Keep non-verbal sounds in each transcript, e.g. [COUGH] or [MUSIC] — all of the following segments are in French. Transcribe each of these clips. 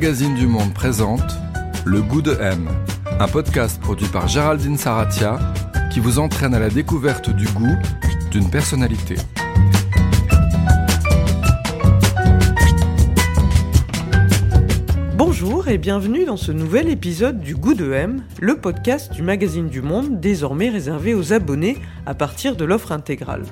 Magazine du Monde présente Le goût de M, un podcast produit par Géraldine Saratia qui vous entraîne à la découverte du goût d'une personnalité. Bonjour et bienvenue dans ce nouvel épisode du Goût de M, le podcast du magazine du Monde désormais réservé aux abonnés à partir de l'offre intégrale.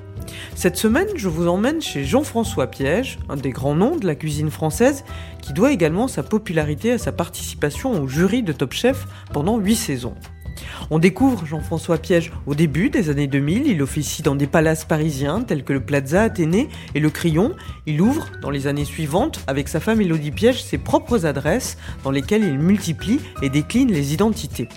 Cette semaine, je vous emmène chez Jean-François Piège, un des grands noms de la cuisine française, qui doit également sa popularité à sa participation au jury de Top Chef pendant 8 saisons. On découvre Jean-François Piège au début des années 2000. Il officie dans des palaces parisiens tels que le Plaza Athénée et le Crillon. Il ouvre, dans les années suivantes, avec sa femme Elodie Piège, ses propres adresses dans lesquelles il multiplie et décline les identités.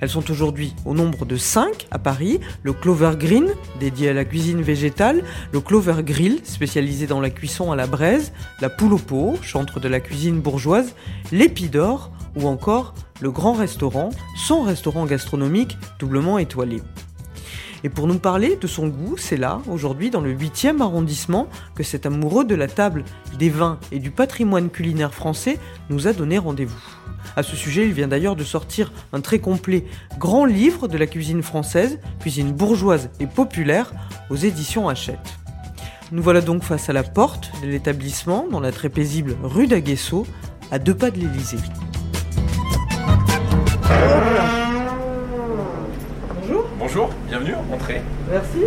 Elles sont aujourd'hui au nombre de 5 à Paris, le Clover Green, dédié à la cuisine végétale, le Clover Grill, spécialisé dans la cuisson à la braise, la Poule au pot, chantre de la cuisine bourgeoise, l'Épidore ou encore le Grand Restaurant, son restaurant gastronomique doublement étoilé. Et pour nous parler de son goût, c'est là, aujourd'hui, dans le 8e arrondissement, que cet amoureux de la table, des vins et du patrimoine culinaire français nous a donné rendez-vous. À ce sujet, il vient d'ailleurs de sortir un très complet grand livre de la cuisine française, cuisine bourgeoise et populaire, aux éditions Hachette. Nous voilà donc face à la porte de l'établissement, dans la très paisible rue d'Aguesso, à deux pas de l'Élysée. Bonjour. Bonjour, bienvenue, entrez. Merci.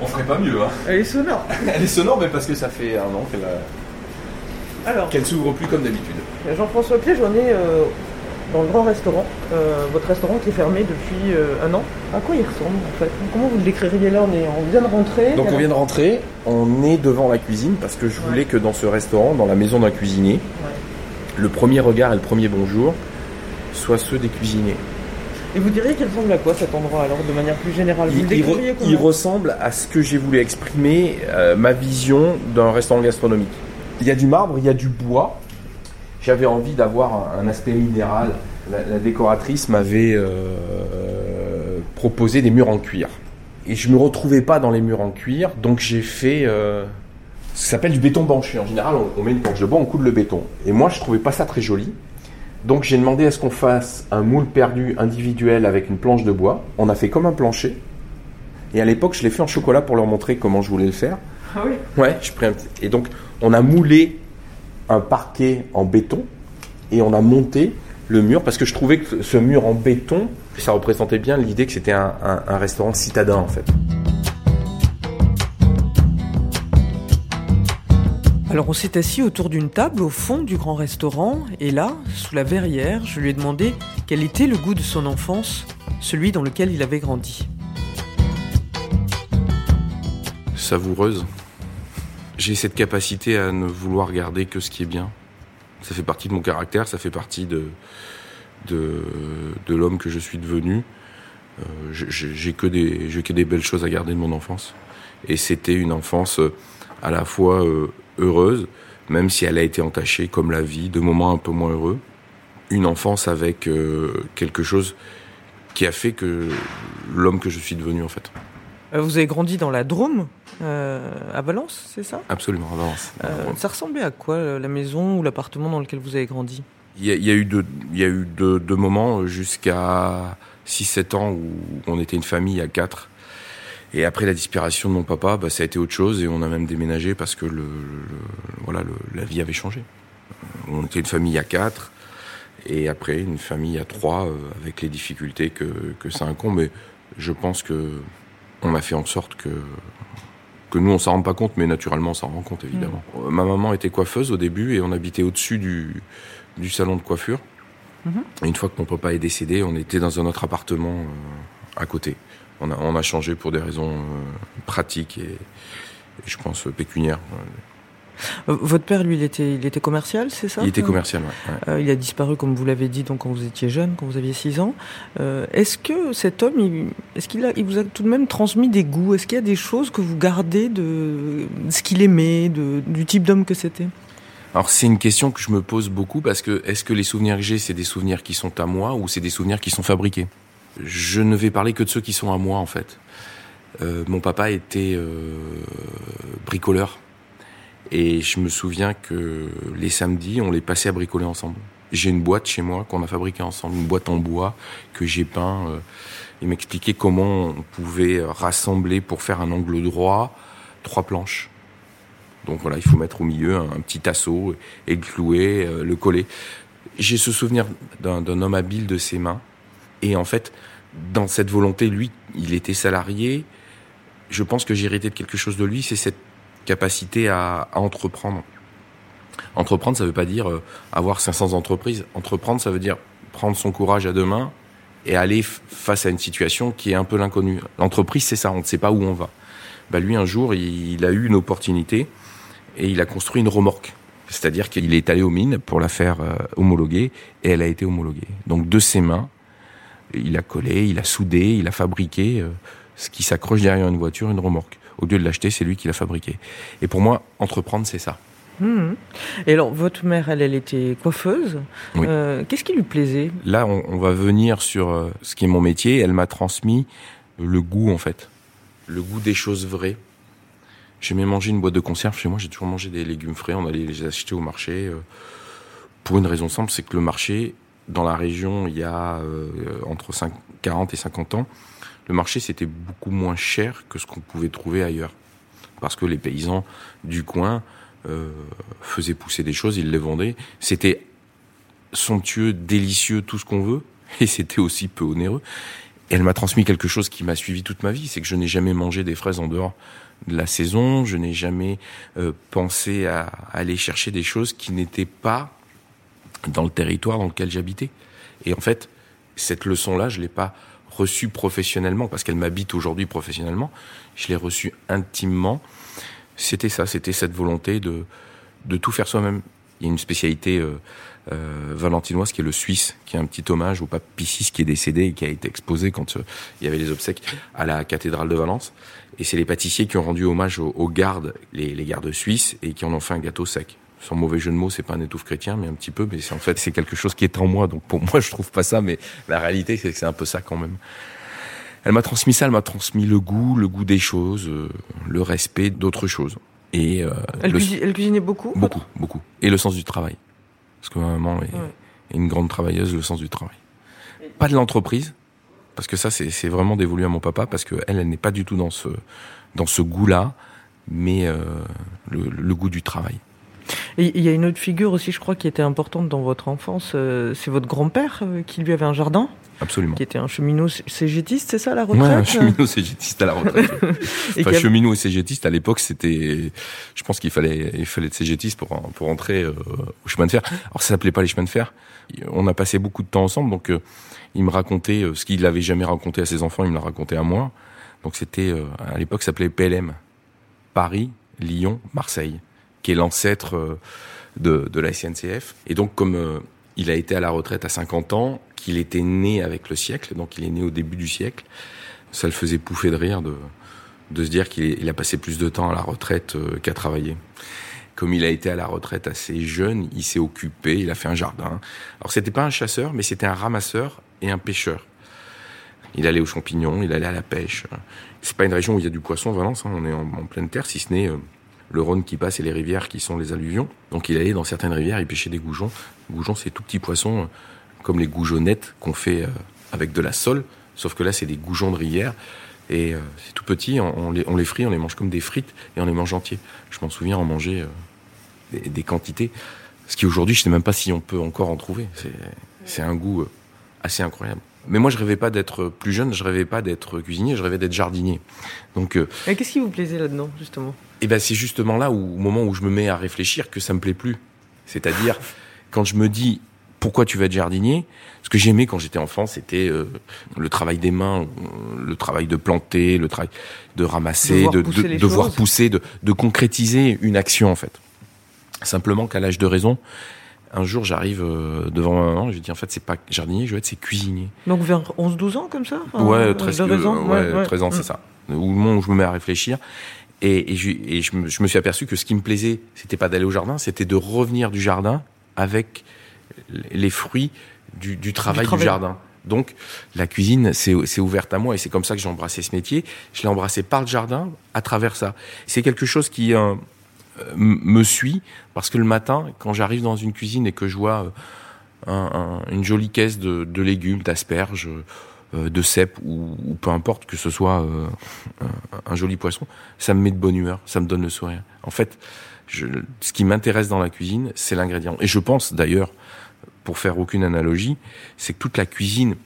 On ferait pas mieux, hein. Elle est sonore. [LAUGHS] Elle est sonore, mais parce que ça fait un an qu'elle a- Alors, qu'elle s'ouvre plus comme d'habitude. Jean-François Piège, est euh, dans le grand restaurant. Euh, votre restaurant qui est fermé depuis euh, un an. À quoi il ressemble en fait? Comment vous le décririez là? On, est, on vient de rentrer. Donc on vient de rentrer, on est devant la cuisine parce que je voulais Ouais. que dans ce restaurant, dans la maison d'un cuisinier, le premier regard et le premier bonjour soient ceux des cuisiniers. Et vous diriez qu'il ressemble à quoi cet endroit alors de manière plus générale? Vous Il, le il re- ressemble à ce que j'ai voulu exprimer, euh, ma vision d'un restaurant gastronomique. Il y a du marbre, il y a du bois. J'avais envie d'avoir un, aspect minéral. La, la décoratrice m'avait euh, proposé des murs en cuir. Et je me retrouvais pas dans les murs en cuir, donc j'ai fait euh, ce qui s'appelle du béton banché. En général, on, on met une planche de bois, on coule le béton. Et moi, je trouvais pas ça très joli. Donc j'ai demandé à ce qu'on fasse un moule perdu individuel avec une planche de bois. On a fait comme un plancher. Et à l'époque, je l'ai fait en chocolat pour leur montrer comment je voulais le faire. Ah oui Ouais, je pris un petit- Et donc, on a moulé un parquet en béton et on a monté le mur parce que je trouvais que ce mur en béton, ça représentait bien l'idée que c'était un, un- un restaurant citadin en fait. Alors on s'est assis autour d'une table au fond du grand restaurant et là, sous la verrière, je lui ai demandé quel était le goût de son enfance, celui dans lequel il avait grandi. savoureuse. J'ai cette capacité à ne vouloir garder que ce qui est bien. Ça fait partie de mon caractère, ça fait partie de, l'homme que je suis devenu. Euh, j'ai que que des belles choses à garder de mon enfance. Et c'était une enfance euh, à la fois euh, heureuse, même si elle a été entachée comme la vie, de moments un peu moins heureux. Une enfance avec quelque chose qui a fait que l'homme que je suis devenu en fait. Euh, Vous avez grandi dans la Drôme, euh, à Valence, c'est ça? Absolument, à Valence. Euh, Ça ressemblait à quoi la maison ou l'appartement dans lequel vous avez grandi? Il y a, il y a eu deux, il y a eu deux, deux moments jusqu'à 6-7 ans où on était une famille à quatre. Et après la disparition de mon papa, bah, ça a été autre chose et on a même déménagé parce que le, le- voilà, le- la vie avait changé. On était une famille à quatre et après une famille à trois avec les difficultés que, que ça incombe. Mais je pense que on a fait en sorte que que nous on s'en rend pas compte, mais naturellement on s'en rend compte évidemment. Euh, Ma maman était coiffeuse au début et on habitait au-dessus du, du salon de coiffure. Mhm. Et une fois que mon papa est décédé, on était dans un autre appartement euh, à côté. On a, on a changé pour des raisons euh, pratiques et, et je pense pécuniaires. Euh, Votre père, lui, il était, il était commercial, c'est ça Il était Euh, commercial, ouais. Euh, il a disparu, comme vous l'avez dit, donc quand vous étiez jeune, quand vous aviez 6 ans. Euh, est-ce que cet homme, il- est-ce qu'il a, il vous a tout de même transmis des goûts? Est-ce qu'il y a des choses que vous gardez de, de ce qu'il aimait, de, du type d'homme que c'était? Alors c'est une question que je me pose beaucoup parce que est-ce que les souvenirs que j'ai, c'est des souvenirs qui sont à moi ou c'est des souvenirs qui sont fabriqués? Je ne vais parler que de ceux qui sont à moi en fait. Euh, mon papa était bricoleur Et je me souviens que les samedis, on les passait à bricoler ensemble. J'ai une boîte chez moi qu'on a fabriquée ensemble, une boîte en bois que j'ai peint. Euh, il m'expliquait comment on pouvait rassembler pour faire un angle droit trois planches. Donc voilà, il faut mettre au milieu un, petit assaut et le clouer, euh, le coller. J'ai ce souvenir d'un homme habile de ses mains. Et en fait, dans cette volonté, lui, il était salarié. Je pense que j'ai hérité de quelque chose de lui, c'est cette capacité à, entreprendre. Entreprendre, ça veut pas dire euh, avoir 500 entreprises. Entreprendre, ça veut dire prendre son courage à deux mains et aller face à une situation qui est un peu l'inconnu. L'entreprise, c'est ça, on ne sait pas où on va. Bah lui, un jour, il, a eu une opportunité et il a construit une remorque. C'est-à-dire qu'il est allé aux mines pour la faire euh, homologuer et elle a été homologuée. Donc de ses mains, il a collé, il a soudé, il a fabriqué euh, ce qui s'accroche derrière une voiture, une remorque. Au lieu de l'acheter, c'est lui qui l'a fabriqué. Et pour moi, entreprendre, c'est ça. Mmh. Et alors, votre mère, elle, elle était coiffeuse. Euh, qu'est-ce qui lui plaisait? Là, on, va venir sur euh, ce qui est mon métier. Elle m'a transmis le goût, en fait. Le goût des choses vraies. J'aimais manger une boîte de conserve chez moi. J'ai toujours mangé des légumes frais. On allait les acheter au marché. Euh, pour une raison simple, c'est que le marché, dans la région, il y a entre 5, 40 et 50 ans, le marché, c'était beaucoup moins cher que ce qu'on pouvait trouver ailleurs. Parce que les paysans du coin euh, faisait pousser des choses, il les vendait. C'était somptueux, délicieux, tout ce qu'on veut, et c'était aussi peu onéreux. Et elle m'a transmis quelque chose qui m'a suivi toute ma vie, c'est que je n'ai jamais mangé des fraises en dehors de la saison, je n'ai jamais euh, pensé à, aller chercher des choses qui n'étaient pas dans le territoire dans lequel j'habitais. Et en fait, cette leçon-là, je l'ai pas reçue professionnellement, parce qu'elle m'habite aujourd'hui professionnellement, je l'ai reçue intimement c'était ça, c'était cette volonté de, de tout faire soi-même. Il y a une spécialité euh, euh, valentinoise qui est le suisse, qui est un petit hommage au pape Pie VI qui est décédé et qui a été exposé quand euh, il y avait les obsèques à la cathédrale de Valence. Et c'est les pâtissiers qui ont rendu hommage aux, gardes, les, les, gardes suisses, et qui en ont fait un gâteau sec. Sans mauvais jeu de mots, c'est pas un étouffe chrétien, mais un petit peu. Mais c'est en fait c'est quelque chose qui est en moi. Donc pour moi, je trouve pas ça, mais la réalité c'est que c'est un peu ça quand même elle m'a transmis ça, elle m'a transmis le goût, le goût des choses, euh, le respect d'autres choses. Et euh, elle, cuisinait beaucoup Beaucoup, beaucoup. Et le sens du travail. Parce que ma maman est, une grande travailleuse, le sens du travail. Pas de l'entreprise, parce que ça, c'est vraiment dévolu à mon papa, parce que elle, elle n'est pas du tout dans ce, dans ce goût-là, mais euh, le, goût du travail. Il y a une autre figure aussi, je crois, qui était importante dans votre enfance. c'est votre grand-père qui lui avait un jardin Absolument. Qui était un cheminot cégétiste, c'est ça la retraite Ouais, un cheminot cégétiste à la retraite. [LAUGHS] enfin, cheminot et cégétiste à l'époque, c'était, je pense qu'il fallait, il fallait être cégétiste pour pour entrer euh, au chemin de fer. Alors ça s'appelait pas les chemins de fer. On a passé beaucoup de temps ensemble, donc euh, il me racontait euh, ce qu'il n'avait jamais raconté à ses enfants, il me l'a raconté à moi. Donc c'était à l'époque, ça s'appelait PLM, Paris, Lyon, Marseille, qui est l'ancêtre de, de la SNCF. Et donc comme il a été à la retraite à 50 ans, qu'il était né avec le siècle, donc il est né au début du siècle. Ça le faisait pouffer de rire de, de se dire qu'il a passé plus de temps à la retraite euh, qu'à travailler. Comme il a été à la retraite assez jeune, il s'est occupé, il a fait un jardin. Alors c'était pas un chasseur, mais c'était un ramasseur et un pêcheur. Il allait aux champignons, il allait à la pêche. C'est pas une région où il y a du poisson, Valence. Hein. on est en, pleine terre, si ce n'est euh, le Rhône qui passe et les rivières qui sont les alluvions. Donc il allait dans certaines rivières, il pêchait des goujons. Goujons, c'est tout petits poissons comme les goujonnettes qu'on fait euh, avec de la sole, sauf que là c'est des goujons de rivière et euh, c'est tout petit, on, les, on, les, frit, on les mange comme des frites et on les mange entiers. Je m'en souviens en manger euh, des, quantités, ce qui aujourd'hui je ne sais même pas si on peut encore en trouver. C'est un goût assez incroyable. Mais moi, je rêvais pas d'être plus jeune, je rêvais pas d'être cuisinier, je rêvais d'être jardinier. Donc, qu'est-ce qui vous plaisait là-dedans, justement? Eh ben, c'est justement là où, au moment où je me mets à réfléchir, que ça me plaît plus. C'est-à-dire quand je me dis, pourquoi tu vas être jardinier? Ce que j'aimais quand j'étais enfant, c'était euh, le travail des mains, euh, le travail de planter, le travail de ramasser, de, de, voir pousser, de, de concrétiser une action en fait. Simplement qu'à l'âge de raison, un jour j'arrive euh, devant ma maman, je lui dis en fait c'est pas jardinier, je veux être c'est cuisinier. Donc vers 11-12 ans comme ça Ouais, 13, ouais, 13 ans c'est ça. Au moment où je me mets à réfléchir. Et, et, je, et je, me, je, me, suis aperçu que ce qui me plaisait, c'était pas d'aller au jardin, c'était de revenir du jardin avec les fruits du, travail du, jardin. Donc la cuisine, c'est ouverte à moi et c'est comme ça que j'ai embrassé ce métier. Je l'ai embrassé par le jardin, à travers ça. C'est quelque chose qui, euh, euh, me suit parce que le matin, quand j'arrive dans une cuisine et que je vois une jolie caisse de, légumes, d'asperges, de cèpes ou, peu importe que ce soit un, joli poisson, ça me met de bonne humeur, ça me donne le sourire. En fait, ce qui m'intéresse dans la cuisine, c'est l'ingrédient. Et je pense d'ailleurs, pour faire aucune analogie, c'est que toute la cuisine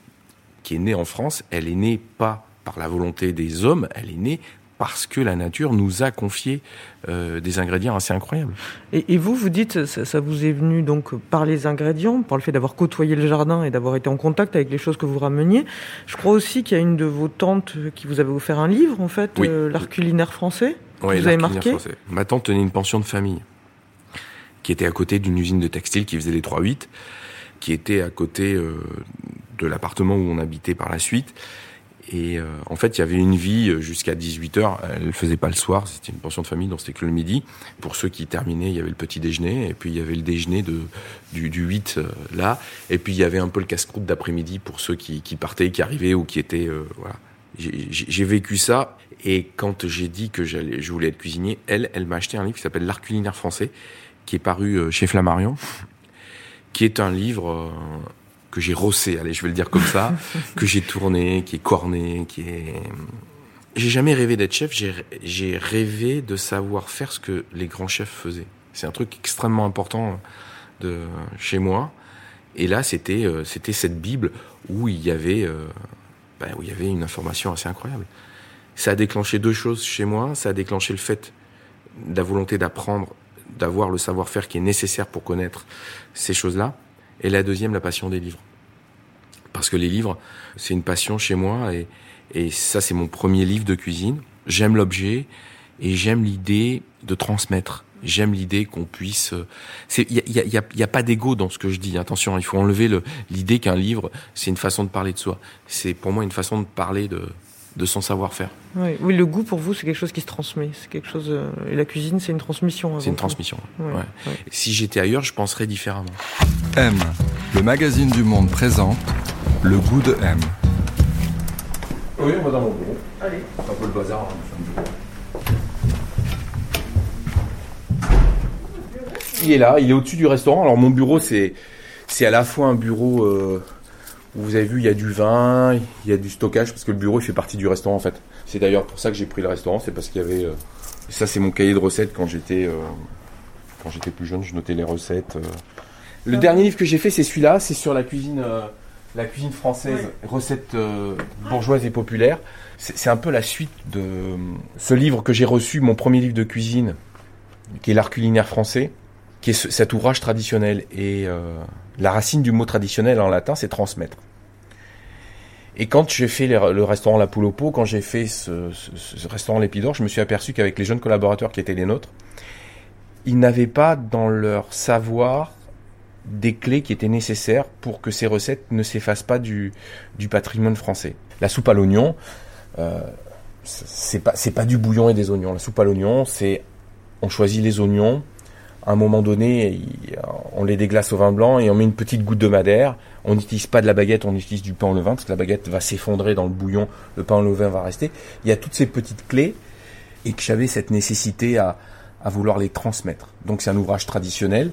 qui est née en France, elle est née pas par la volonté des hommes, elle est née parce que la nature nous a confié euh, des ingrédients assez incroyables. Et, vous, vous dites, ça, ça, vous est venu donc par les ingrédients, par le fait d'avoir côtoyé le jardin et d'avoir été en contact avec les choses que vous rameniez. Je crois aussi qu'il y a une de vos tantes qui vous avait offert un livre, en fait, euh, l'art culinaire français. Oui, vous avez marqué. Français. Ma tante tenait une pension de famille qui était à côté d'une usine de textile qui faisait les 3-8, qui était à côté euh, de l'appartement où on habitait par la suite. Et euh, en fait, il y avait une vie euh, jusqu'à 18 heures. Elle faisait pas le soir. C'était une pension de famille, donc c'était que le midi. Pour ceux qui terminaient, il y avait le petit déjeuner, et puis il y avait le déjeuner de du, du 8 euh, là, et puis il y avait un peu le casse-croûte d'après-midi pour ceux qui, qui partaient, qui arrivaient ou qui étaient voilà. J'ai vécu ça, et quand j'ai dit que je voulais être cuisinier, elle, elle m'a acheté un livre qui s'appelle L'art culinaire français, qui est paru chez Flammarion, qui est un livre que j'ai rossé, allez, je vais le dire comme ça, [LAUGHS] que j'ai tourné, qui est corné, qui est... J'ai jamais rêvé d'être chef, j'ai rêvé de savoir faire ce que les grands chefs faisaient. C'est un truc extrêmement important de chez moi. Et là, c'était euh, c'était cette Bible où il y avait euh, ben, où il y avait une information assez incroyable. Ça a déclenché deux choses chez moi. Ça a déclenché le fait de la volonté d'apprendre, d'avoir le savoir-faire qui est nécessaire pour connaître ces choses-là. Et la deuxième, la passion des livres. Parce que les livres, c'est une passion chez moi et, et ça, c'est mon premier livre de cuisine. J'aime l'objet et j'aime l'idée de transmettre. J'aime l'idée qu'on puisse. Il y a, y, a, y a, pas d'ego dans ce que je dis. Attention, il faut enlever l'idée qu'un livre, c'est une façon de parler de soi. C'est pour moi une façon de parler de, de son savoir-faire. Oui, oui, le goût pour vous, c'est quelque chose qui se transmet. C'est quelque chose. Euh, et la cuisine, c'est une transmission. C'est une transmission. Ouais, Si j'étais ailleurs, je penserais différemment. M, le magazine du Monde présente le goût de M. Oui, on va dans mon bureau. Allez. C'est un peu le bazar. Hein, il est là, il est au-dessus du restaurant. Alors mon bureau, c'est c'est à la fois un bureau. Euh, vous avez vu, il y a du vin, il y a du stockage, parce que le bureau, il fait partie du restaurant, en fait. C'est d'ailleurs pour ça que j'ai pris le restaurant, c'est parce qu'il y avait... Euh, ça, c'est mon cahier de recettes quand j'étais euh, quand j'étais plus jeune, je notais les recettes. Euh. Le dernier livre que j'ai fait, c'est celui-là, c'est sur la cuisine, la cuisine française, recettes bourgeoises et populaires. C'est un peu la suite de ce livre que j'ai reçu, mon premier livre de cuisine, qui est l'art culinaire français, qui est cet ouvrage traditionnel. Et la racine du mot traditionnel en latin, c'est transmettre. Et quand j'ai fait le restaurant La Poule au Pot, quand j'ai fait ce, restaurant L'Épidore, je me suis aperçu qu'avec les jeunes collaborateurs qui étaient les nôtres, ils n'avaient pas dans leur savoir des clés qui étaient nécessaires pour que ces recettes ne s'effacent pas du, patrimoine français. La soupe à l'oignon, euh, c'est pas pas du bouillon et des oignons. La soupe à l'oignon, c'est on choisit les oignons, à un moment donné, on les déglace au vin blanc et on met une petite goutte de madère. On n'utilise pas de la baguette, on utilise du pain au levain parce que la baguette va s'effondrer dans le bouillon, le pain au levain va rester. Il y a toutes ces petites clés et que j'avais cette nécessité à, vouloir les transmettre. Donc c'est un ouvrage traditionnel.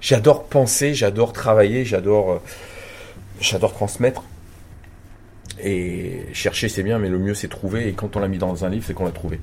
J'adore penser, j'adore travailler, j'adore, euh, j'adore transmettre. Et chercher c'est bien, mais le mieux c'est trouver. Et quand on l'a mis dans un livre, c'est qu'on l'a trouvé.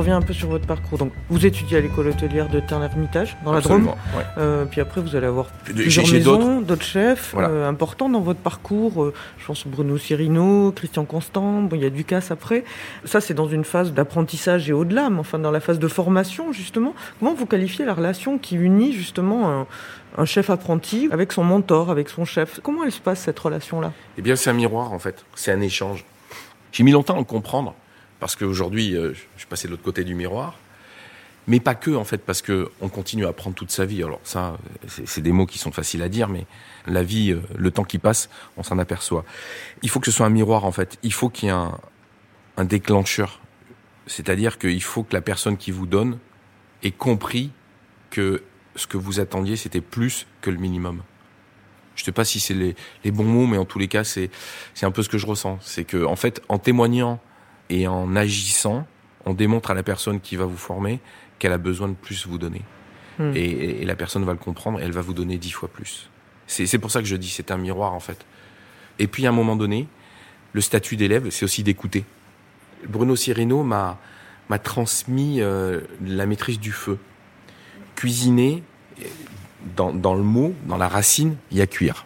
Reviens un peu sur votre parcours. Donc, vous étudiez à l'école hôtelière de Tain-l'Hermitage, dans la Drôme. Euh, puis après, vous allez avoir plusieurs maisons, d'autres chefs euh, importants dans votre parcours. Euh, je pense Bruno Cirino, Christian Constant. Bon, il y a Ducasse après. Ça, c'est dans une phase d'apprentissage et au-delà, mais enfin dans la phase de formation justement. Comment vous qualifiez la relation qui unit justement un, chef apprenti avec son mentor, avec son chef? Comment elle se passe cette relation-là? Eh bien, c'est un miroir en fait. C'est un échange. J'ai mis longtemps à le comprendre parce qu'aujourd'hui, euh, je suis passé de l'autre côté du miroir. Mais pas que, en fait, parce que on continue à apprendre toute sa vie. Alors ça, c'est des mots qui sont faciles à dire, mais la vie, euh, le temps qui passe, on s'en aperçoit. Il faut que ce soit un miroir, en fait. Il faut qu'il y ait un, un déclencheur. C'est-à-dire qu'il faut que la personne qui vous donne ait compris que ce que vous attendiez, c'était plus que le minimum. Je sais pas si c'est les, les, bons mots, mais en tous les cas, c'est un peu ce que je ressens. C'est que en fait, en témoignant et en agissant, on démontre à la personne qui va vous former qu'elle a besoin de plus vous donner. Hmm. Et, et, la personne va le comprendre, et elle va vous donner dix fois plus. C'est pour ça que je dis, c'est un miroir en fait. Et puis à un moment donné, le statut d'élève, c'est aussi d'écouter. Bruno Cirino m'a m'a transmis euh, la maîtrise du feu. Cuisiner, dans, dans le mot, dans la racine, il y a cuire.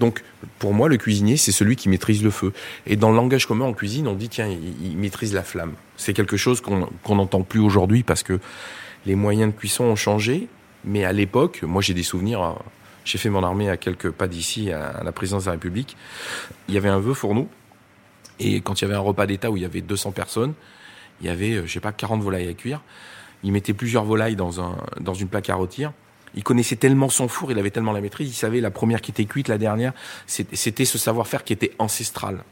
Donc, pour moi, le cuisinier, c'est celui qui maîtrise le feu. Et dans le langage commun en cuisine, on dit, tiens, il, maîtrise la flamme. C'est quelque chose qu'on n'entend plus aujourd'hui parce que les moyens de cuisson ont changé. Mais à l'époque, moi, j'ai des souvenirs. Euh, j'ai fait mon armée à quelques pas d'ici, à la présidence de la République. Il y avait un vœu fourneau. Et quand il y avait un repas d'État où il y avait 200 personnes, il y avait, euh, je sais pas, 40 volailles à cuire. Il mettait plusieurs volailles dans, un, dans une plaque à rôtir. Il connaissait tellement son four, il avait tellement la maîtrise, il savait la première qui était cuite, la dernière. C'était ce savoir-faire qui était ancestral.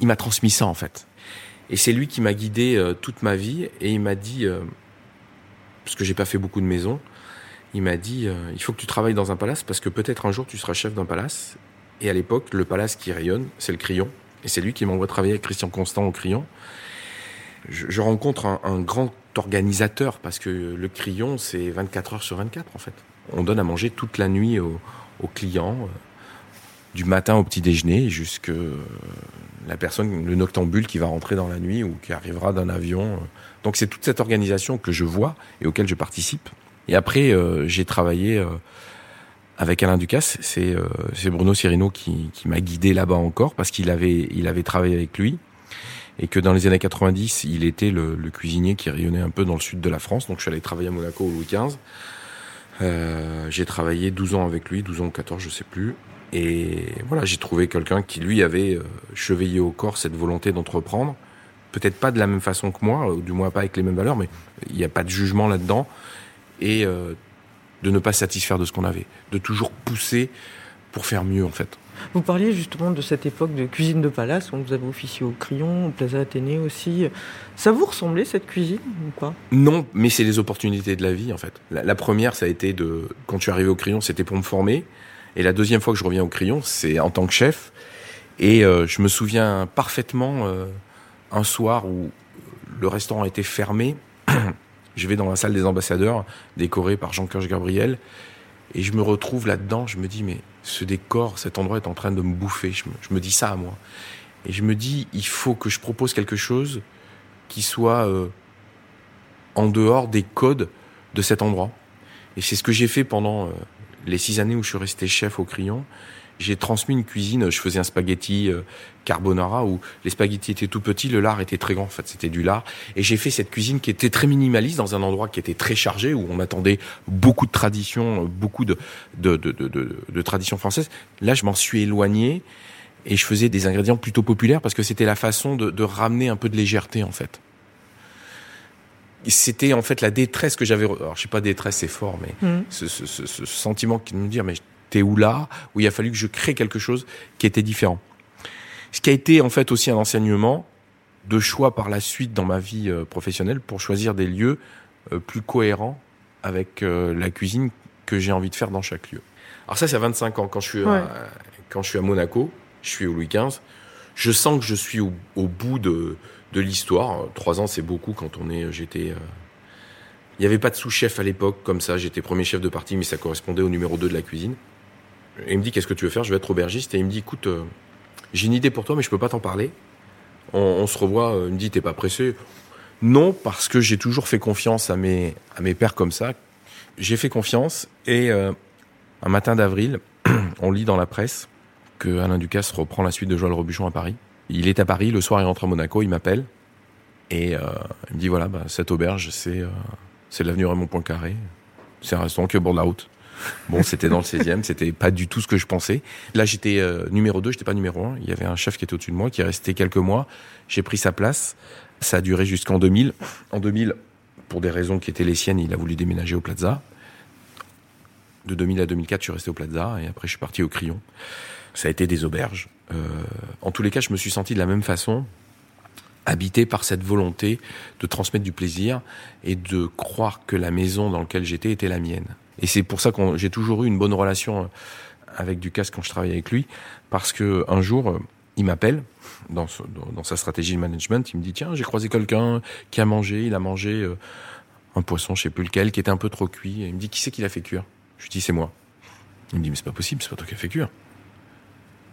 Il m'a transmis ça, en fait. Et c'est lui qui m'a guidé euh, toute ma vie. Et il m'a dit, euh, parce que j'ai pas fait beaucoup de maisons, il m'a dit, il faut que tu travailles dans un palace parce que peut-être un jour tu seras chef d'un palace. Et à l'époque, le palace qui rayonne, c'est le crayon. Et c'est lui qui m'envoie travailler avec Christian Constant au crayon je, rencontre un, grand organisateur parce que le crayon, c'est 24 heures sur 24 en fait. On donne à manger toute la nuit aux, clients, euh, du matin au petit déjeuner jusqu'à la personne, le noctambule qui va rentrer dans la nuit ou qui arrivera d'un avion. Donc c'est toute cette organisation que je vois et auquel je participe. Et après, euh, j'ai travaillé euh, avec Alain Ducasse. C'est Bruno Cirino qui, m'a guidé là-bas encore parce qu'il avait, il avait travaillé avec lui et que dans les années 90, il était le, le, cuisinier qui rayonnait un peu dans le sud de la France. Donc je suis allé travailler à Monaco au Louis XV. Euh, j'ai travaillé 12 ans avec lui, 12 ans ou 14, je sais plus. Et voilà, j'ai trouvé quelqu'un qui lui avait euh, chevillé au corps cette volonté d'entreprendre. Peut-être pas de la même façon que moi, ou du moins pas avec les mêmes valeurs, mais il n'y a pas de jugement là-dedans. Et euh, de ne pas satisfaire de ce qu'on avait, de toujours pousser pour faire mieux en fait. Vous parliez justement de cette époque de cuisine de palace, où vous avez officié au Crillon, au Plaza Athénée aussi. Ça vous ressemblait cette cuisine ou quoi Non, mais c'est les opportunités de la vie en fait. La, première, ça a été de quand je suis arrivé au Crillon, c'était pour me former, et la deuxième fois que je reviens au Crillon, c'est en tant que chef. Et euh, je me souviens parfaitement euh, un soir où le restaurant était fermé. [CLEARS THROAT] je vais dans la salle des ambassadeurs, décorée par Jean-Claude Gabriel, et je me retrouve là-dedans. Je me dis mais ce décor, cet endroit est en train de me bouffer. Je me, dis ça à moi. Et je me dis, il faut que je propose quelque chose qui soit euh, en dehors des codes de cet endroit. Et c'est ce que j'ai fait pendant euh, les six années où je suis resté chef au Crayon j'ai transmis une cuisine. Je faisais un spaghetti euh, carbonara où les spaghettis étaient tout petits, le lard était très grand. En fait, c'était du lard. Et j'ai fait cette cuisine qui était très minimaliste dans un endroit qui était très chargé où on attendait beaucoup de traditions, beaucoup de de, de, de, de traditions françaises. Là, je m'en suis éloigné et je faisais des ingrédients plutôt populaires parce que c'était la façon de, de ramener un peu de légèreté en fait c'était en fait la détresse que j'avais. Alors, je sais pas détresse, c'est fort, mais mmh. ce, ce, ce, ce, sentiment qui me dire, mais t'es où là, où il a fallu que je crée quelque chose qui était différent. Ce qui a été en fait aussi un enseignement de choix par la suite dans ma vie euh, professionnelle pour choisir des lieux euh, plus cohérents avec euh, la cuisine que j'ai envie de faire dans chaque lieu. Alors ça, c'est à 25 ans. Quand je suis, à, quand je suis à Monaco, je suis au Louis XV, je sens que je suis au, bout de, de l'histoire. Trois ans, c'est beaucoup quand on est. J'étais. Il n'y avait pas de sous-chef à l'époque comme ça. J'étais premier chef de partie, mais ça correspondait au numéro 2 de la cuisine. Et il me dit qu'est-ce que tu veux faire? Je vais être aubergiste. Et il me dit écoute, euh, j'ai une idée pour toi, mais je peux pas t'en parler. On, se revoit. Euh, il me dit t'es pas pressé? Non, parce que j'ai toujours fait confiance à mes à mes pères comme ça. J'ai fait confiance et euh, un matin d'avril, [CLEARS THROAT] on lit dans la presse que Alain Ducasse reprend la suite de Joël Robuchon à Paris. Il est à Paris le soir, il rentre à Monaco, il m'appelle et il me dit voilà, bah, cette auberge c'est c'est l'avenue Raymond Poincaré. C'est un restaurant qui est au bord de la route. Bon, c'était dans le 16e, c'était pas du tout ce que je pensais. Là, j'étais euh, numéro 2, j'étais pas numéro 1. Il y avait un chef qui était au-dessus de moi, qui est resté quelques mois. J'ai pris sa place. Ça a duré jusqu'en 2000. En 2000, pour des raisons qui étaient les siennes, il a voulu déménager au Plaza. De 2000 à 2004, je suis resté au Plaza et après, je suis parti au Crillon. Ça a été des auberges. Euh, en tous les cas, je me suis senti de la même façon habité par cette volonté de transmettre du plaisir et de croire que la maison dans laquelle j'étais était la mienne. Et c'est pour ça que j'ai toujours eu une bonne relation avec Ducasse quand je travaillais avec lui, parce que un jour, euh, il m'appelle dans, sa stratégie de management, il me dit tiens, j'ai croisé quelqu'un qui a mangé, il a mangé euh, un poisson, je sais plus lequel, qui était un peu trop cuit. Et il me dit qui c'est qui l'a fait cuire? Je lui dis c'est moi. Il me dit mais c'est pas possible, c'est pas toi qui a fait cuire.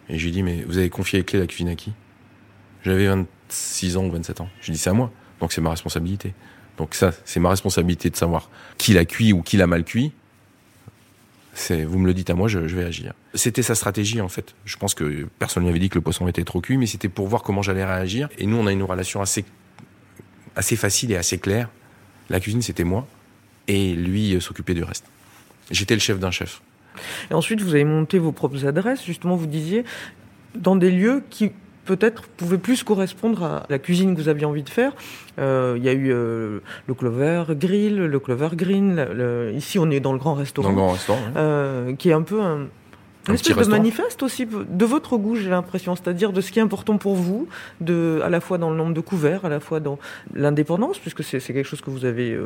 Et je lui dis mais vous avez confié les clés de la cuisine à qui? J'avais 26 ans ou 27 ans. Je lui dis c'est à moi, donc c'est ma responsabilité. Donc ça, c'est ma responsabilité de savoir qui l'a cuit ou qui l'a mal cuit. Vous me le dites à moi, je, vais agir. C'était sa stratégie en fait. Je pense que personne ne m'avait dit que le poisson était trop cuit, mais c'était pour voir comment j'allais réagir. Et nous, on a une relation assez, assez facile et assez claire. La cuisine, c'était moi, et lui euh, s'occupait du reste. J'étais le chef d'un chef. Et ensuite, vous avez monté vos propres adresses. Justement, vous disiez dans des lieux qui peut-être pouvait plus correspondre à la cuisine que vous aviez envie de faire. Euh, il y a eu euh, le Clover Grill, le Clover Green. ici, on est dans le grand restaurant. Dans le grand restaurant. Euh, qui est un peu un, une espèce de manifeste aussi de votre goût, j'ai l'impression, c'est-à-dire de ce qui est important pour vous, de, à la fois dans le nombre de couverts, à la fois dans l'indépendance, puisque c'est quelque chose que vous avez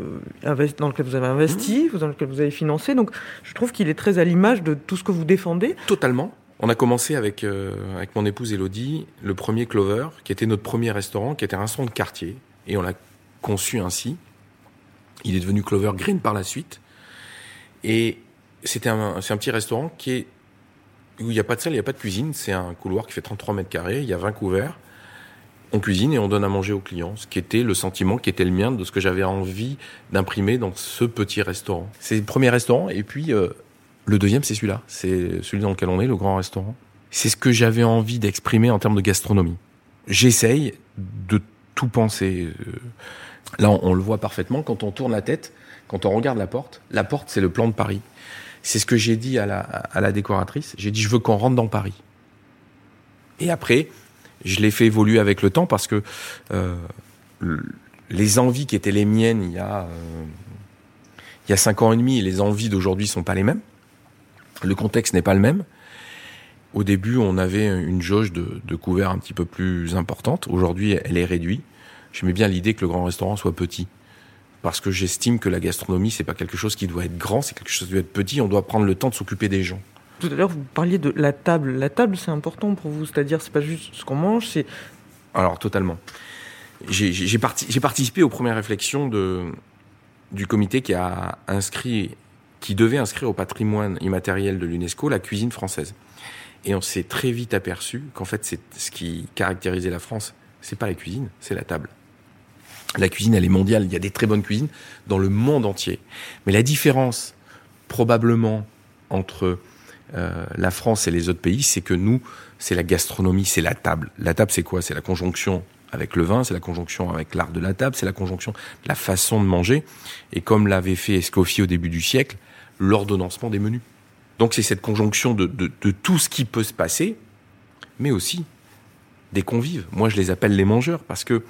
investi, dans lequel vous avez investi, mmh. dans lequel vous avez financé. Donc, je trouve qu'il est très à l'image de tout ce que vous défendez. Totalement. On a commencé avec, euh, avec mon épouse Elodie le premier Clover, qui était notre premier restaurant, qui était un restaurant de quartier. Et on l'a conçu ainsi. Il est devenu Clover Green par la suite. Et c'était un, c'est un petit restaurant qui est, où il n'y a pas de salle, il n'y a pas de cuisine. C'est un couloir qui fait 33 mètres carrés. Il y a 20 couverts. On cuisine et on donne à manger aux clients. Ce qui était le sentiment qui était le mien de ce que j'avais envie d'imprimer dans ce petit restaurant. C'est le premier restaurant. Et puis, euh, le deuxième, c'est celui-là. C'est celui dans lequel on est, le grand restaurant. C'est ce que j'avais envie d'exprimer en termes de gastronomie. J'essaye de tout penser. Euh, là, on, le voit parfaitement quand on tourne la tête, quand on regarde la porte. La porte, c'est le plan de Paris. C'est ce que j'ai dit à la, à la décoratrice. J'ai dit, je veux qu'on rentre dans Paris. Et après, je l'ai fait évoluer avec le temps parce que euh, les envies qui étaient les miennes il y a euh, il y a cinq ans et demi et les envies d'aujourd'hui sont pas les mêmes. Le contexte n'est pas le même. Au début, on avait une jauge de, de couvert un petit peu plus importante. Aujourd'hui, elle est réduite. J'aimais bien l'idée que le grand restaurant soit petit. Parce que j'estime que la gastronomie, c'est pas quelque chose qui doit être grand, c'est quelque chose qui doit être petit. On doit prendre le temps de s'occuper des gens. Tout à l'heure, vous parliez de la table. La table, c'est important pour vous. C'est-à-dire, c'est pas juste ce qu'on mange, c'est. Alors, totalement. J'ai participé aux premières réflexions de, du comité qui a inscrit qui devait inscrire au patrimoine immatériel de l'UNESCO la cuisine française. Et on s'est très vite aperçu qu'en fait, c'est ce qui caractérisait la France, c'est pas la cuisine, c'est la table. La cuisine, elle est mondiale. Il y a des très bonnes cuisines dans le monde entier. Mais la différence, probablement, entre euh, la France et les autres pays, c'est que nous, c'est la gastronomie, c'est la table. La table, c'est quoi? C'est la conjonction avec le vin, c'est la conjonction avec l'art de la table, c'est la conjonction de la façon de manger. Et comme l'avait fait Escoffier au début du siècle, l'ordonnancement des menus. Donc c'est cette conjonction de, tout ce qui peut se passer, mais aussi des convives. Moi, je les appelle les mangeurs parce que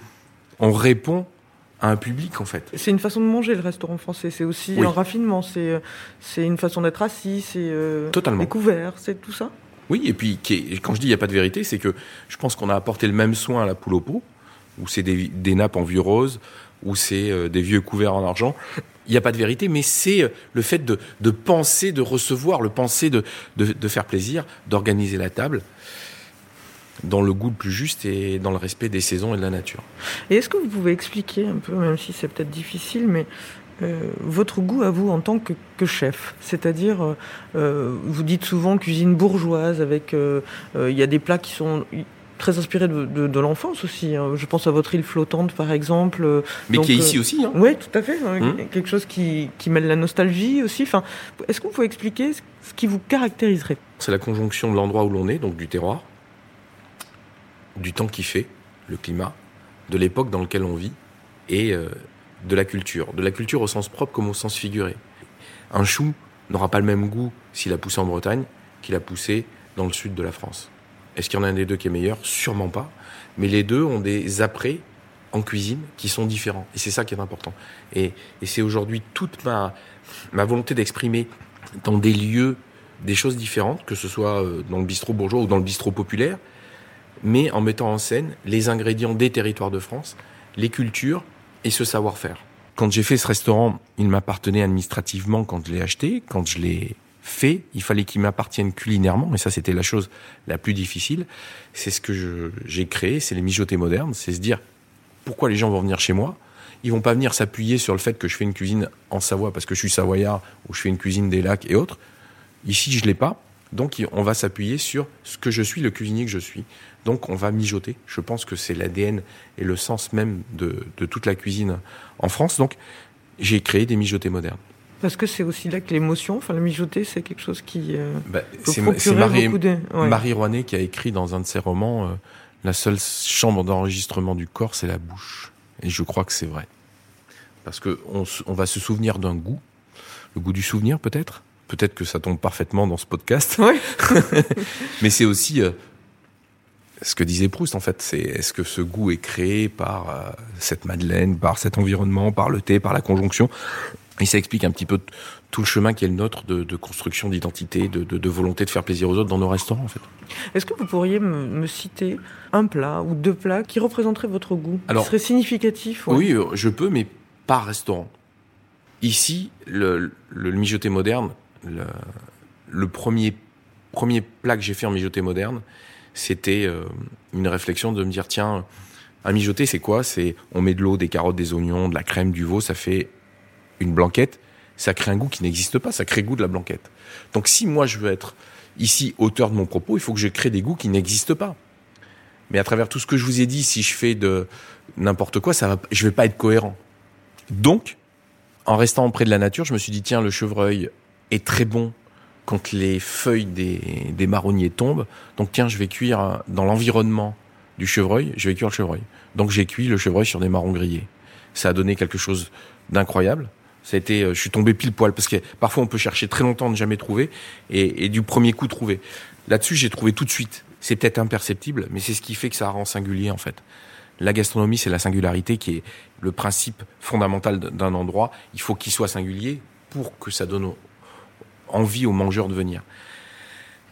on répond à un public en fait. C'est une façon de manger le restaurant français. C'est aussi un raffinement. C'est euh, c'est une façon d'être assis. C'est euh, totalement découvert. C'est tout ça. Oui, et puis quand je dis il n'y a pas de vérité, c'est que je pense qu'on a apporté le même soin à la poule au pot, où c'est des, nappes en vieux rose, où c'est euh, des vieux couverts en argent il n'y a pas de vérité, mais c'est euh, le fait de, penser, de recevoir, le penser de, de, faire plaisir, d'organiser la table dans le goût le plus juste et dans le respect des saisons et de la nature. Et est-ce que vous pouvez expliquer un peu, même si c'est peut-être difficile, mais euh, votre goût à vous en tant que, que chef? C'est-à-dire, euh vous dites souvent cuisine bourgeoise, avec il y a des plats qui sont très inspiré de, de, l'enfance aussi. Hein. Je pense à votre île flottante, par exemple. Euh, Mais qui est ici euh, aussi. Hein. Oui, tout à fait. Hein. Hum. Quelque chose qui, qui, mêle la nostalgie aussi. Enfin, Est-ce que vous pouvez expliquer ce qui vous caractériserait? C'est la conjonction de l'endroit où l'on est, donc du terroir, du temps qui fait, le climat, de l'époque dans laquelle on vit, et euh, de la culture. De la culture au sens propre comme au sens figuré. Un chou n'aura pas le même goût s'il a poussé en Bretagne qu'il a poussé dans le sud de la France. Est-ce qu'il y en a un des deux qui est meilleur? Sûrement pas. Mais les deux ont des apprêts en cuisine qui sont différents. Et c'est ça qui est important. Et, c'est aujourd'hui toute ma, volonté d'exprimer dans des lieux des choses différentes, que ce soit euh, dans le bistrot bourgeois ou dans le bistrot populaire, mais en mettant en scène les ingrédients des territoires de France, les cultures et ce savoir-faire. Quand j'ai fait ce restaurant, il m'appartenait administrativement quand je l'ai acheté, quand je l'ai fait, il fallait qu'il m'appartienne culinairement, et ça c'était la chose la plus difficile. C'est ce que j'ai créé, c'est les mijotés modernes, c'est se dire pourquoi les gens vont venir chez moi? Ils vont pas venir s'appuyer sur le fait que je fais une cuisine en Savoie parce que je suis savoyard ou je fais une cuisine des lacs et autres. Ici, je l'ai pas. Donc, on va s'appuyer sur ce que je suis, le cuisinier que je suis. Donc, on va mijoter. Je pense que c'est l'ADN et le sens même de, de toute la cuisine en France. Donc, j'ai créé des mijotés modernes. Parce que c'est aussi là que l'émotion, enfin le mijoter, c'est quelque chose qui euh, bah, c'est Marie, ouais. Marie Rouanet qui a écrit dans un de ses romans euh, la seule chambre d'enregistrement du corps, c'est la bouche. Et je crois que c'est vrai. Parce que on, on va se souvenir d'un goût, le goût du souvenir peut-être? Peut-être que ça tombe parfaitement dans ce podcast. Ouais. [LAUGHS] Mais c'est aussi euh, ce que disait Proust en fait. C'est est-ce que ce goût est créé par euh, cette madeleine, par cet environnement, par le thé, par la conjonction? Et ça explique un petit peu tout le chemin qui est le nôtre de, de construction d'identité, de, de, de, volonté de faire plaisir aux autres dans nos restaurants, en fait. Est-ce que vous pourriez me, me, citer un plat ou deux plats qui représenteraient votre goût Alors, qui serait significatif ouais? Oui, je peux, mais par restaurant. Ici, le, le, le mijoté moderne, le, le, premier, premier plat que j'ai fait en mijoté moderne, c'était euh, une réflexion de me dire, tiens, un mijoté, c'est quoi? C'est on met de l'eau, des carottes, des oignons, de la crème, du veau, ça fait une blanquette, ça crée un goût qui n'existe pas, ça crée goût de la blanquette. Donc si moi je veux être ici auteur de mon propos, il faut que je crée des goûts qui n'existent pas. Mais à travers tout ce que je vous ai dit, si je fais de n'importe quoi, ça va, je vais pas être cohérent. Donc, en restant près de la nature, je me suis dit tiens, le chevreuil est très bon quand les feuilles des, des marronniers tombent. Donc tiens, je vais cuire dans l'environnement du chevreuil, je vais cuire le chevreuil. Donc j'ai cuit le chevreuil sur des marrons grillés. Ça a donné quelque chose d'incroyable. Ça a été, euh, je suis tombé pile poil parce que parfois on peut chercher très longtemps ne jamais trouver et, du premier coup trouver. Là-dessus, j'ai trouvé tout de suite. C'est peut-être imperceptible, mais c'est ce qui fait que ça rend singulier en fait. La gastronomie, c'est la singularité qui est le principe fondamental d'un endroit. Il faut qu'il soit singulier pour que ça donne envie aux mangeurs de venir.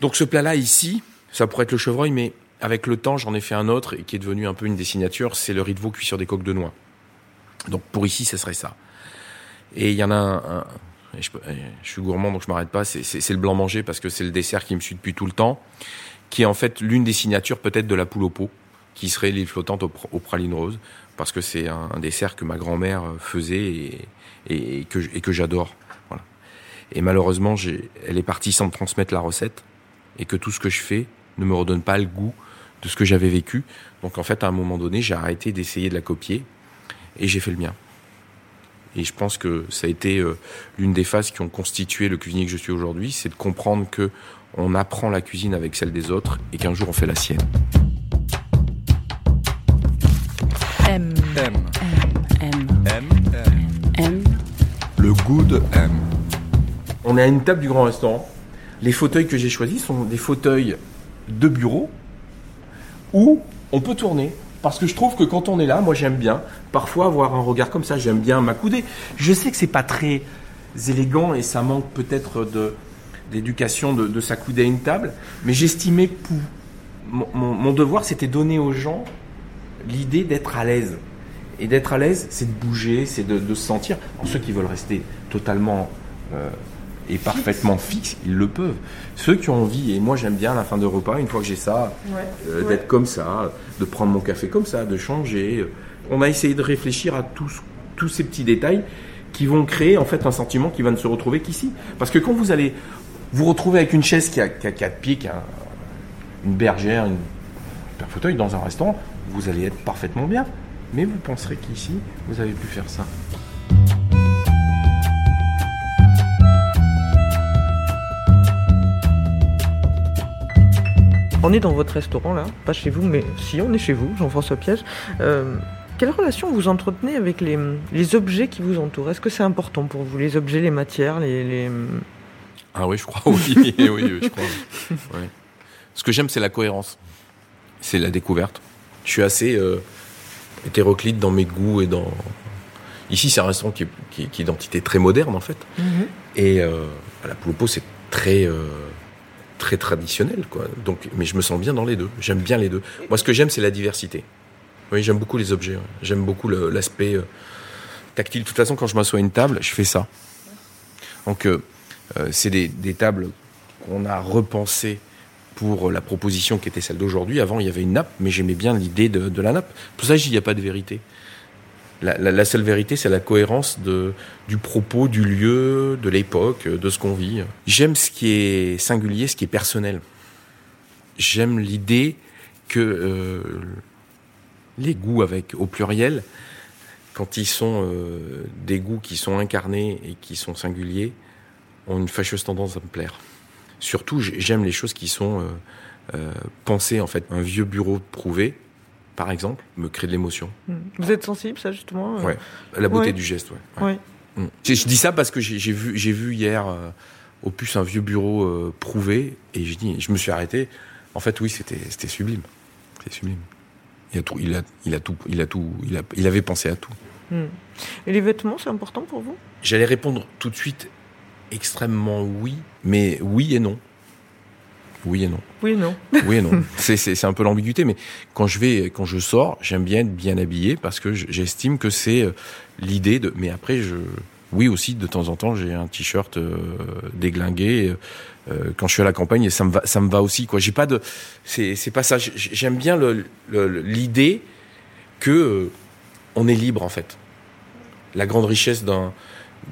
Donc ce plat-là ici, ça pourrait être le chevreuil, mais avec le temps, j'en ai fait un autre et qui est devenu un peu une des signatures, c'est le riz veau cuit sur des coques de noix. Donc pour ici, ce serait ça. Et il y en a un, un je, suis gourmand donc je m'arrête pas, c'est le blanc manger parce que c'est le dessert qui me suit depuis tout le temps, qui est en fait l'une des signatures peut-être de la poule au pot, qui serait l'île flottante aux pralines roses, parce que c'est un, dessert que ma grand-mère faisait et, et que j'adore. Voilà. Et malheureusement, elle est partie sans me transmettre la recette, et que tout ce que je fais ne me redonne pas le goût de ce que j'avais vécu. Donc en fait, à un moment donné, j'ai arrêté d'essayer de la copier, et j'ai fait le mien. Et je pense que ça a été euh, l'une des phases qui ont constitué le cuisinier que je suis aujourd'hui, c'est de comprendre que on apprend la cuisine avec celle des autres et qu'un jour on fait la sienne. M. M. M. M. M. Le goût de M. On est à une table du grand restaurant. Les fauteuils que j'ai choisis sont des fauteuils de bureau où on peut tourner. Parce que je trouve que quand on est là, moi j'aime bien parfois avoir un regard comme ça, j'aime bien m'accouder. Je sais que c'est pas très élégant et ça manque peut-être d'éducation de, de s'accouder à une table, mais j'estimais que mon, devoir c'était donner aux gens l'idée d'être à l'aise. Et d'être à l'aise, c'est de bouger, c'est de, se sentir. Alors, ceux qui veulent rester totalement euh, et parfaitement fixe, ils le peuvent. Ceux qui ont envie, et moi j'aime bien à la fin de repas, une fois que j'ai ça, ouais. euh, d'être comme ça, de prendre mon café comme ça, de changer. On a essayé de réfléchir à tous, tous ces petits détails qui vont créer en fait un sentiment qui va ne se retrouver qu'ici. Parce que quand vous allez vous retrouver avec une chaise qui a, qui a quatre pieds, qui a une bergère, une, un fauteuil dans un restaurant, vous allez être parfaitement bien. Mais vous penserez qu'ici, vous avez pu faire ça. On est dans votre restaurant là, pas chez vous, mais si on est chez vous, Jean-François Piège. Euh, quelle relation vous entretenez avec les, les objets qui vous entourent? Est-ce que c'est important pour vous, les objets, les matières, les... les... Ah oui, je crois, oui, [LAUGHS] oui, oui je crois. Ce que j'aime, c'est la cohérence. C'est la découverte. Je suis assez euh, hétéroclite dans mes goûts et dans... Ici, c'est un restaurant qui est, qui, qui est d'identité très moderne, en fait. Mm -hmm. Et euh, à la pot, c'est très... Euh, très traditionnel, quoi. Donc, mais je me sens bien dans les deux. J'aime bien les deux. Moi, ce que j'aime, c'est la diversité. Oui, j'aime beaucoup les objets. J'aime beaucoup l'aspect euh, tactile. De toute façon, quand je m'assois à une table, je fais ça. Donc, euh, Euh, c'est des, des tables qu'on a repensées pour la proposition qui était celle d'aujourd'hui. Avant, il y avait une nappe, mais j'aimais bien l'idée de, de la nappe. Pour ça, il n'y a pas de vérité. La, la, la seule vérité, c'est la cohérence de, du propos, du lieu, de l'époque, de ce qu'on vit. J'aime ce qui est singulier, ce qui est personnel. J'aime l'idée que euh, les goûts avec au pluriel, quand ils sont euh, des goûts qui sont incarnés et qui sont singuliers, ont une fâcheuse tendance à me plaire. Surtout, j'aime les choses qui sont euh, euh, pensées en fait. Un vieux bureau prouvé, par exemple, me crée de l'émotion. Vous êtes sensible, ça justement euh Ouais. La beauté Ouais. du geste, ouais. Ouais. Mm. Je, je dis ça parce que j'ai vu, vu hier euh, au puce un vieux bureau euh, prouvé et je dis, je me suis arrêté. En fait, oui, c'était c'était sublime. C'est sublime. Il a tout, il a, il a tout, il a tout, il, a, il avait pensé à tout. Hmm. Et les vêtements, c'est important pour vous? J'allais répondre tout de suite extrêmement oui, mais oui et non. Oui et non. Oui, non. Oui et non. [LAUGHS] C'est- C'est c'est un peu l'ambiguïté, mais quand je vais, quand je sors, j'aime bien être bien habillé parce que j'estime que c'est euh, l'idée de. Mais après, je, oui aussi, de temps en temps, j'ai un t-shirt euh, déglingué euh, quand je suis à la campagne et ça me va, ça me va aussi. Quoi, j'ai pas de. C'est c'est pas ça. J'aime bien le- le- l'idée que euh, on est libre en fait. La grande richesse d'un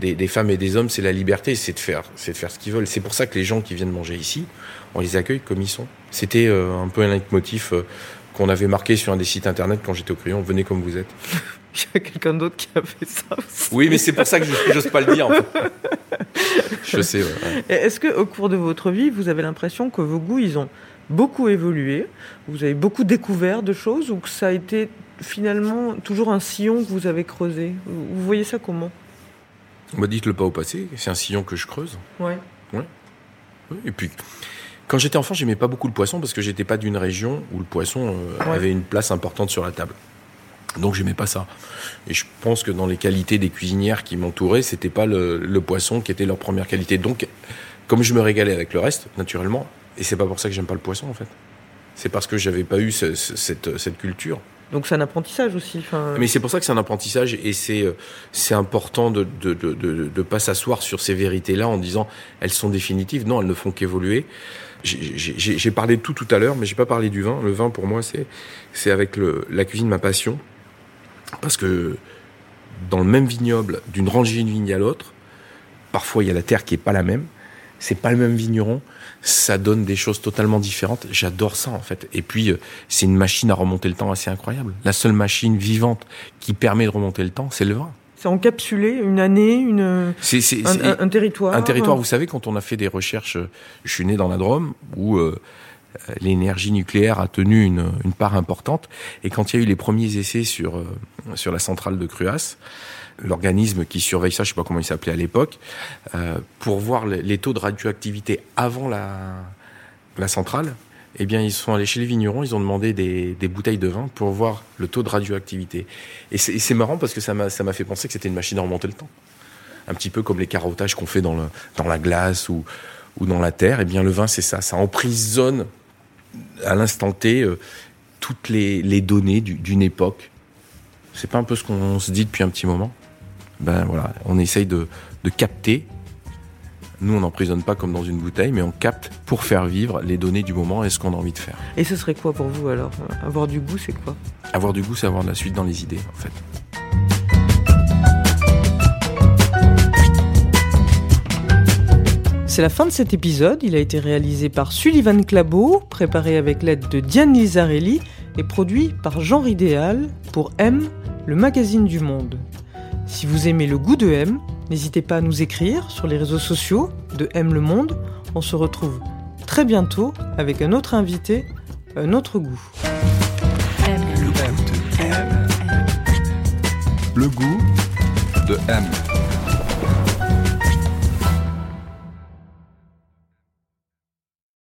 des, des femmes et des hommes, c'est la liberté, c'est de faire, c'est de faire ce qu'ils veulent. C'est pour ça que les gens qui viennent manger ici, on les accueille comme ils sont. C'était euh, un peu un leitmotiv euh, qu'on avait marqué sur un des sites internet quand j'étais au crayon. Venez comme vous êtes. [LAUGHS] Il y a quelqu'un d'autre qui a fait ça aussi. Oui, mais c'est pour ça que je j'ose pas le dire. En fait. Je sais. ouais, ouais. Est-ce que au cours de votre vie, vous avez l'impression que vos goûts, ils ont beaucoup évolué, vous avez beaucoup découvert de choses, ou que ça a été finalement toujours un sillon que vous avez creusé? Vous voyez ça comment? On m'a dit le pas au passé. C'est un sillon que je creuse. Ouais. Oui, Et puis, quand j'étais enfant, j'aimais pas beaucoup le poisson parce que j'étais pas d'une région où le poisson euh, Ouais. avait une place importante sur la table. Donc j'aimais pas ça. Et je pense que dans les qualités des cuisinières qui m'entouraient, c'était pas le, le poisson qui était leur première qualité. Donc, comme je me régalais avec le reste, naturellement, et c'est pas pour ça que j'aime pas le poisson en fait. C'est parce que j'avais pas eu ce- ce- cette, cette culture. Donc c'est un apprentissage aussi. Enfin, Mais c'est pour ça que c'est un apprentissage et c'est euh, c'est important de de, de, de, de pas s'asseoir sur ces vérités-là en disant elles sont définitives. Non, elles ne font qu'évoluer. J'ai parlé de tout tout à l'heure, mais j'ai pas parlé du vin. Le vin pour moi c'est c'est avec le, la cuisine ma passion parce que dans le même vignoble, d'une rangée de vignes à l'autre, parfois il y a la terre qui est pas la même. C'est pas le même vigneron, ça donne des choses totalement différentes. J'adore ça en fait. Et puis euh, c'est une machine à remonter le temps assez incroyable. La seule machine vivante qui permet de remonter le temps, c'est le vin. c'est encapsulé une année, une, un, un- un territoire. un territoire. Vous savez, quand on a fait des recherches, je suis né dans la Drôme où euh, l'énergie nucléaire a tenu une, une part importante. Et quand il y a eu les premiers essais sur euh, sur la centrale de Cruas, l'organisme qui surveille ça, je sais pas comment il s'appelait à l'époque, euh, pour voir les, taux de radioactivité avant la centrale. Eh bien, ils sont allés chez les vignerons, ils ont demandé des, bouteilles de vin pour voir le taux de radioactivité. Et c'est marrant parce que ça m'a fait penser que c'était une machine à remonter le temps un petit peu comme les carottages qu'on fait dans, le, dans la glace ou, ou dans la terre, et bien le vin c'est ça, ça emprisonne à l'instant T euh, toutes les, données du- d'une époque. C'est pas un peu ce qu'on se dit depuis un petit moment? Ben voilà, on essaye de, de capter. Nous on n'emprisonne pas comme dans une bouteille, mais on capte pour faire vivre les données du moment et ce qu'on a envie de faire. Et ce serait quoi pour vous alors? Avoir du goût, c'est quoi? Avoir du goût, c'est avoir de la suite dans les idées en fait. C'est la fin de cet épisode. Il a été réalisé par Sullivan Clabot, préparé avec l'aide de Diane Lizarelli et produit par Jean Ridéal pour M, le magazine du monde. Si vous aimez le goût de M, n'hésitez pas à nous écrire sur les réseaux sociaux de M le monde. On se retrouve très bientôt avec un autre invité, un autre goût. Le goût de M.